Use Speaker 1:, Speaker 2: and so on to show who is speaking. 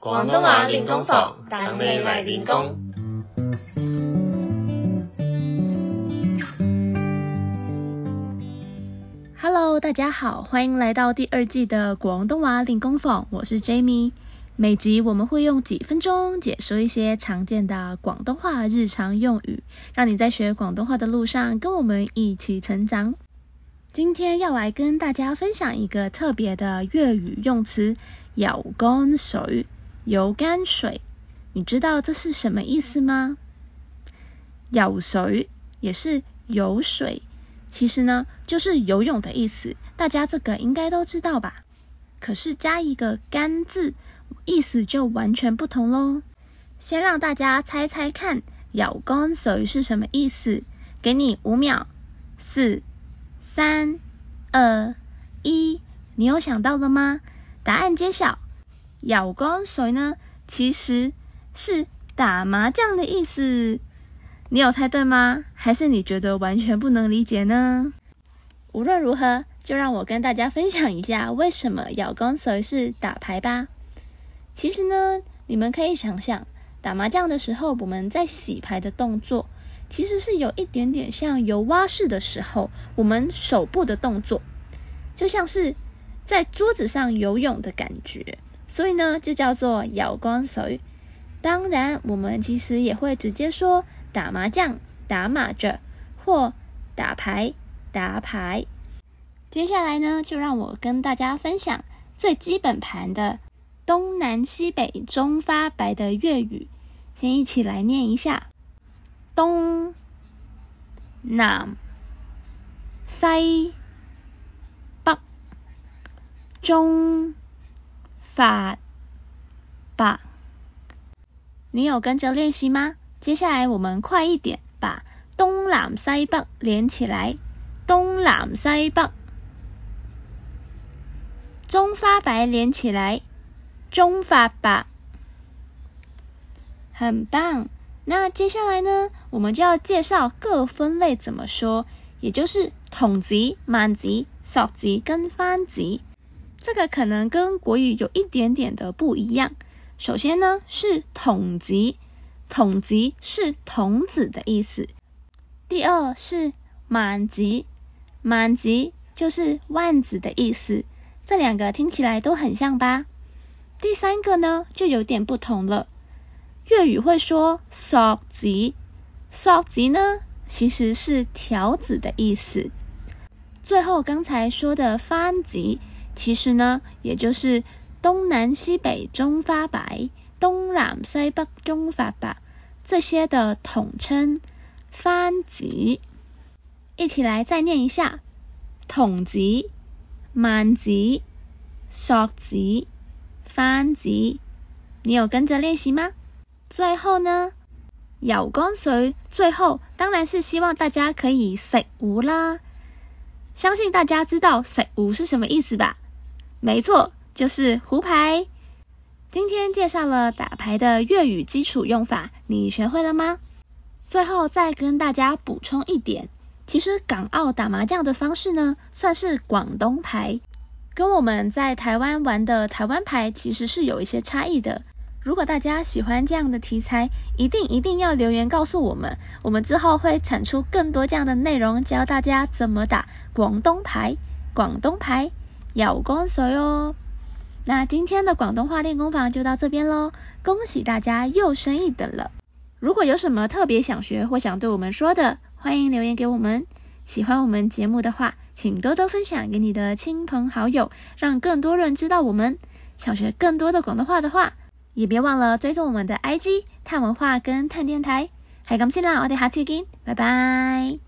Speaker 1: 广东话练功房，等你嚟练功。
Speaker 2: Hello，大家好，欢迎来到第二季的广东话练功房，我是 Jamie。每集我们会用几分钟解说一些常见的广东话日常用语，让你在学广东话的路上跟我们一起成长。今天要来跟大家分享一个特别的粤语用词——有干水。游干水，你知道这是什么意思吗？咬水也是游水，其实呢就是游泳的意思，大家这个应该都知道吧？可是加一个干字，意思就完全不同喽。先让大家猜猜看，咬干水是什么意思？给你五秒，四、三、二、一，你有想到了吗？答案揭晓。咬光水呢？其实是打麻将的意思。你有猜对吗？还是你觉得完全不能理解呢？无论如何，就让我跟大家分享一下为什么咬光水是打牌吧。其实呢，你们可以想想，打麻将的时候，我们在洗牌的动作，其实是有一点点像游蛙式的时候，我们手部的动作，就像是在桌子上游泳的感觉。所以呢，就叫做摇光水。当然，我们其实也会直接说打麻将、打麻将，或打牌、打牌。接下来呢，就让我跟大家分享最基本盘的东南西北中发白的粤语。先一起来念一下：东、南、西、北、中。八八，你有跟着練習嗎？接下來我們快一點，把東南西北連起來，东南西北，中发白連起來，中发白，很棒。那接下來呢，我們就要介紹各分類怎麼說，也就是童级、满级、索级跟番级。这个可能跟国语有一点点的不一样。首先呢是统级，统级是童子的意思。第二是满级，满级就是万子的意思。这两个听起来都很像吧？第三个呢就有点不同了。粤语会说少级，少级呢其实是条子的意思。最后刚才说的番级。其实呢，也就是东南西北中发白，东南西北中发白这些的统称番子。一起来再念一下，童子、曼子、索子、番子。你有跟着练习吗？最后呢，游干水，最后当然是希望大家可以食糊啦。相信大家知道“塞胡”是什么意思吧？没错，就是胡牌。今天介绍了打牌的粤语基础用法，你学会了吗？最后再跟大家补充一点，其实港澳打麻将的方式呢，算是广东牌，跟我们在台湾玩的台湾牌其实是有一些差异的。如果大家喜欢这样的题材，一定一定要留言告诉我们，我们之后会产出更多这样的内容，教大家怎么打广东牌。广东牌要光税哦。那今天的广东话练功房就到这边喽，恭喜大家又升一等了。如果有什么特别想学或想对我们说的，欢迎留言给我们。喜欢我们节目的话，请多多分享给你的亲朋好友，让更多人知道我们。想学更多的广东话的话，也别忘了追踪我们的 IG 探文化跟探电台，系咁先啦！我哋下次見，拜拜。